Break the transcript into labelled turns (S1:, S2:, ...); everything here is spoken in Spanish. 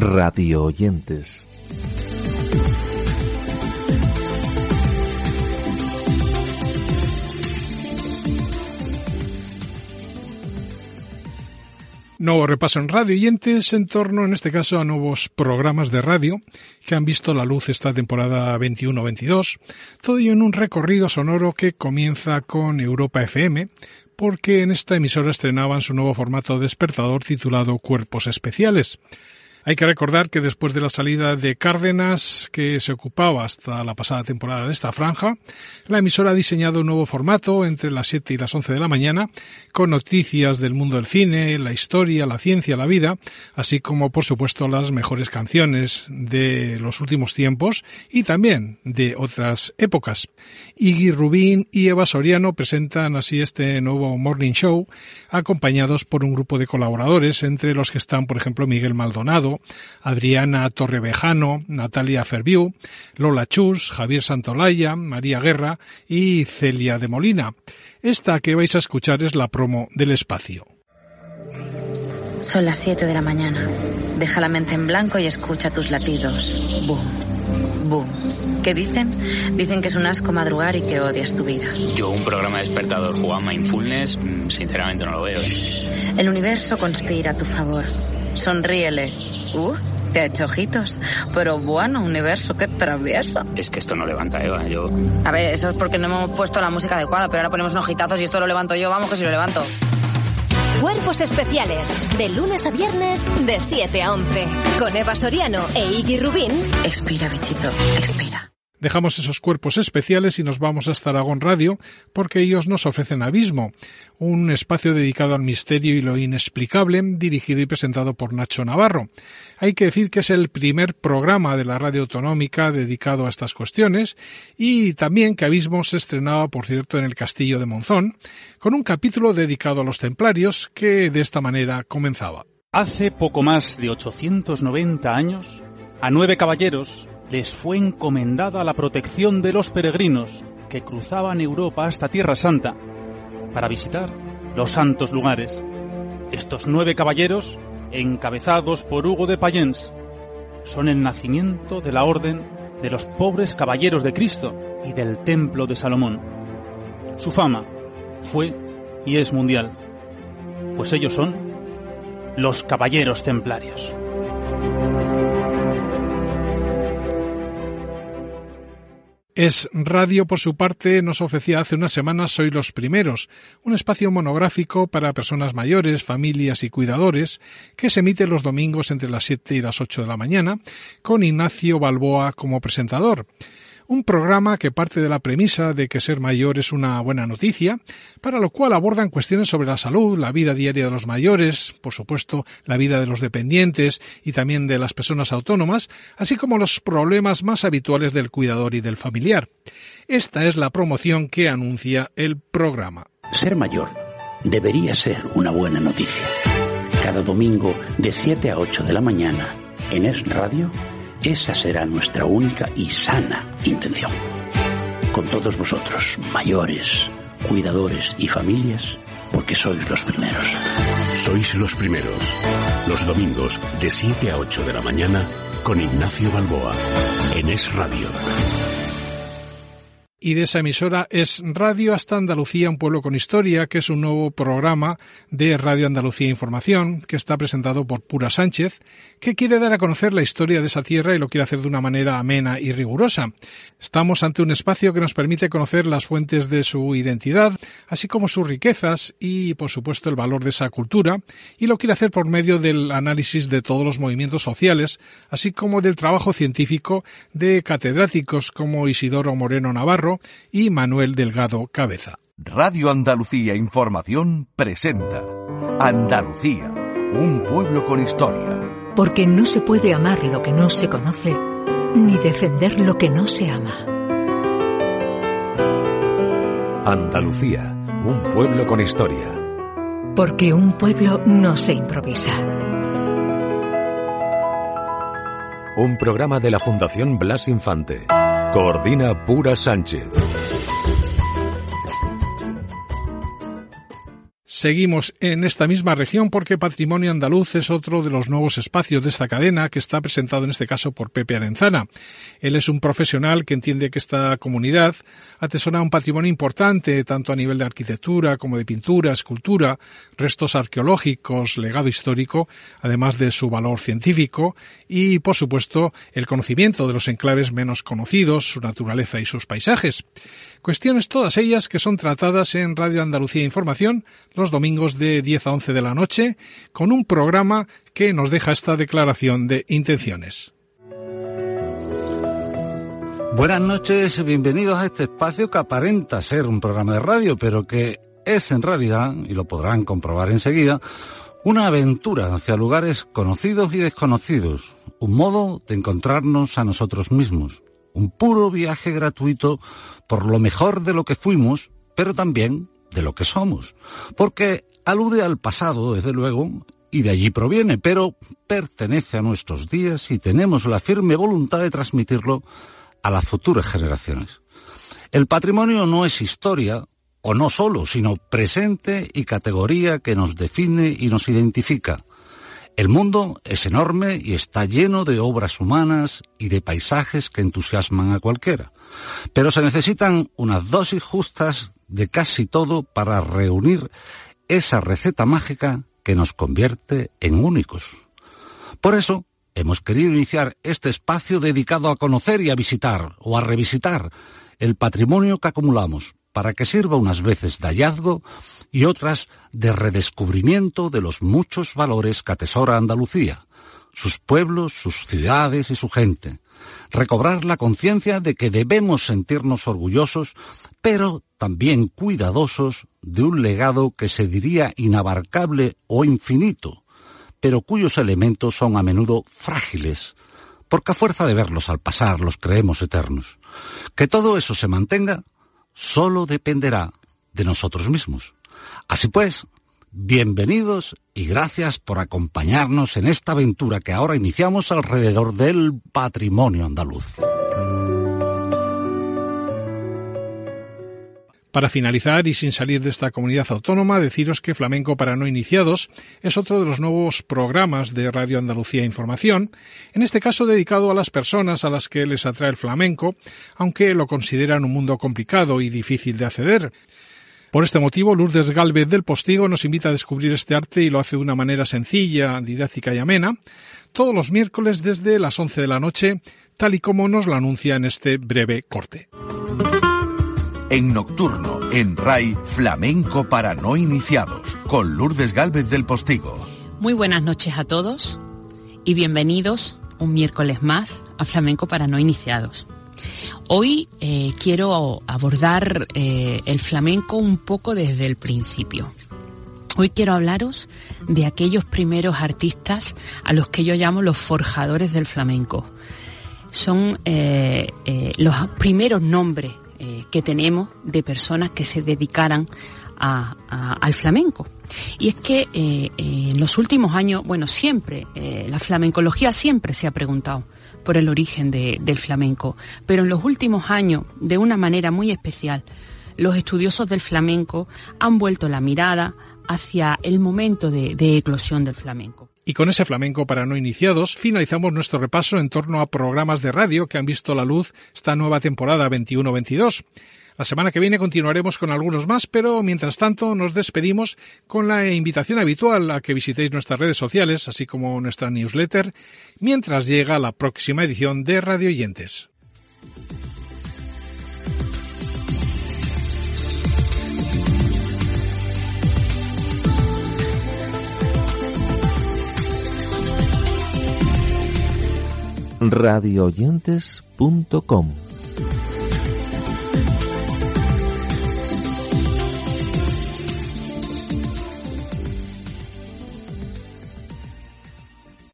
S1: radio oyentes.
S2: Nuevo repaso en radio oyentes en torno, en este caso, a nuevos programas de radio que han visto la luz esta temporada 21-22. Todo ello en un recorrido sonoro que comienza con Europa FM, porque en esta emisora estrenaban su nuevo formato despertador titulado Cuerpos Especiales. Hay que recordar que después de la salida de Cárdenas, que se ocupaba hasta la pasada temporada de esta franja, la emisora ha diseñado un nuevo formato entre las 7 y las 11 de la mañana, con noticias del mundo del cine, la historia, la ciencia, la vida, así como por supuesto las mejores canciones de los últimos tiempos y también de otras épocas. Iggy Rubín y Eva Soriano presentan así este nuevo Morning Show, acompañados por un grupo de colaboradores, entre los que están, por ejemplo, Miguel Maldonado, Adriana Torrevejano, Natalia Ferviu, Lola Chus, Javier Santolaya, María Guerra y Celia de Molina. Esta que vais a escuchar es la promo del espacio.
S3: Son las 7 de la mañana. Deja la mente en blanco y escucha tus latidos. Boom. Boom. ¿Qué dicen? Dicen que es un asco madrugar y que odias tu vida.
S4: Yo un programa despertador jugado Mindfulness, mm, sinceramente no lo veo. ¿eh?
S3: El universo conspira a tu favor. Sonríele. Uh, te ha hecho ojitos. Pero bueno, universo, qué travieso.
S4: Es que esto no levanta, Eva. Yo.
S3: A ver, eso es porque no hemos puesto la música adecuada, pero ahora ponemos unos ojitazos y esto lo levanto yo. Vamos que si lo levanto.
S5: Cuerpos especiales, de lunes a viernes, de 7 a 11. Con Eva Soriano e Iggy Rubín.
S3: Expira, bichito, expira.
S2: Dejamos esos cuerpos especiales y nos vamos hasta Aragón Radio porque ellos nos ofrecen Abismo, un espacio dedicado al misterio y lo inexplicable, dirigido y presentado por Nacho Navarro. Hay que decir que es el primer programa de la radio autonómica dedicado a estas cuestiones y también que Abismo se estrenaba, por cierto, en el Castillo de Monzón, con un capítulo dedicado a los templarios que de esta manera comenzaba.
S6: Hace poco más de 890 años, a nueve caballeros les fue encomendada la protección de los peregrinos que cruzaban Europa hasta Tierra Santa para visitar los santos lugares. Estos nueve caballeros, encabezados por Hugo de Payens, son el nacimiento de la orden de los pobres caballeros de Cristo y del templo de Salomón. Su fama fue y es mundial, pues ellos son los caballeros templarios.
S2: Es Radio, por su parte, nos ofrecía hace unas semanas Soy los Primeros, un espacio monográfico para personas mayores, familias y cuidadores, que se emite los domingos entre las 7 y las 8 de la mañana, con Ignacio Balboa como presentador un programa que parte de la premisa de que ser mayor es una buena noticia, para lo cual abordan cuestiones sobre la salud, la vida diaria de los mayores, por supuesto, la vida de los dependientes y también de las personas autónomas, así como los problemas más habituales del cuidador y del familiar. Esta es la promoción que anuncia el programa.
S7: Ser mayor debería ser una buena noticia. Cada domingo de 7 a 8 de la mañana en Es Radio esa será nuestra única y sana intención. Con todos vosotros, mayores, cuidadores y familias, porque sois los primeros.
S8: Sois los primeros. Los domingos de 7 a 8 de la mañana con Ignacio Balboa en Es Radio
S2: y de esa emisora es Radio hasta Andalucía, un pueblo con historia, que es un nuevo programa de Radio Andalucía Información, que está presentado por Pura Sánchez, que quiere dar a conocer la historia de esa tierra y lo quiere hacer de una manera amena y rigurosa. Estamos ante un espacio que nos permite conocer las fuentes de su identidad, así como sus riquezas y, por supuesto, el valor de esa cultura, y lo quiere hacer por medio del análisis de todos los movimientos sociales, así como del trabajo científico de catedráticos como Isidoro Moreno Navarro, y Manuel Delgado Cabeza.
S9: Radio Andalucía Información presenta Andalucía, un pueblo con historia.
S10: Porque no se puede amar lo que no se conoce, ni defender lo que no se ama.
S8: Andalucía, un pueblo con historia.
S10: Porque un pueblo no se improvisa.
S8: Un programa de la Fundación Blas Infante. Coordina Pura Sánchez.
S2: Seguimos en esta misma región porque Patrimonio Andaluz es otro de los nuevos espacios de esta cadena que está presentado en este caso por Pepe Arenzana. Él es un profesional que entiende que esta comunidad atesora un patrimonio importante tanto a nivel de arquitectura como de pintura, escultura, restos arqueológicos, legado histórico, además de su valor científico y, por supuesto, el conocimiento de los enclaves menos conocidos, su naturaleza y sus paisajes. Cuestiones todas ellas que son tratadas en Radio Andalucía Información domingos de 10 a 11 de la noche con un programa que nos deja esta declaración de intenciones.
S11: Buenas noches, bienvenidos a este espacio que aparenta ser un programa de radio, pero que es en realidad, y lo podrán comprobar enseguida, una aventura hacia lugares conocidos y desconocidos, un modo de encontrarnos a nosotros mismos, un puro viaje gratuito por lo mejor de lo que fuimos, pero también de lo que somos, porque alude al pasado, desde luego, y de allí proviene, pero pertenece a nuestros días y tenemos la firme voluntad de transmitirlo a las futuras generaciones. El patrimonio no es historia, o no solo, sino presente y categoría que nos define y nos identifica. El mundo es enorme y está lleno de obras humanas y de paisajes que entusiasman a cualquiera. Pero se necesitan unas dosis justas de casi todo para reunir esa receta mágica que nos convierte en únicos. Por eso, hemos querido iniciar este espacio dedicado a conocer y a visitar o a revisitar el patrimonio que acumulamos para que sirva unas veces de hallazgo y otras de redescubrimiento de los muchos valores que atesora Andalucía, sus pueblos, sus ciudades y su gente. Recobrar la conciencia de que debemos sentirnos orgullosos, pero también cuidadosos de un legado que se diría inabarcable o infinito, pero cuyos elementos son a menudo frágiles, porque a fuerza de verlos al pasar los creemos eternos. Que todo eso se mantenga solo dependerá de nosotros mismos. Así pues, bienvenidos y gracias por acompañarnos en esta aventura que ahora iniciamos alrededor del patrimonio andaluz.
S2: Para finalizar y sin salir de esta comunidad autónoma, deciros que Flamenco para no iniciados es otro de los nuevos programas de Radio Andalucía Información, en este caso dedicado a las personas a las que les atrae el flamenco, aunque lo consideran un mundo complicado y difícil de acceder. Por este motivo, Lourdes Galvez del Postigo nos invita a descubrir este arte y lo hace de una manera sencilla, didáctica y amena, todos los miércoles desde las 11 de la noche, tal y como nos lo anuncia en este breve corte
S9: en Nocturno, en RAI Flamenco para no iniciados, con Lourdes Galvez del Postigo.
S12: Muy buenas noches a todos y bienvenidos un miércoles más a Flamenco para no iniciados. Hoy eh, quiero abordar eh, el flamenco un poco desde el principio. Hoy quiero hablaros de aquellos primeros artistas a los que yo llamo los forjadores del flamenco. Son eh, los primeros nombres eh, que tenemos de personas que se dedicaran al flamenco. Y es que eh, en los últimos años, bueno, siempre, eh, la flamencología siempre se ha preguntado por el origen del flamenco, pero en los últimos años, de una manera muy especial, los estudiosos del flamenco han vuelto la mirada hacia el momento de eclosión del flamenco.
S2: Y con ese flamenco para no iniciados finalizamos nuestro repaso en torno a programas de radio que han visto la luz esta nueva temporada 21-22. La semana que viene continuaremos con algunos más, pero mientras tanto nos despedimos con la invitación habitual a que visitéis nuestras redes sociales, así como nuestra newsletter, mientras llega la próxima edición de Radio Oyentes.
S1: radioyentes.com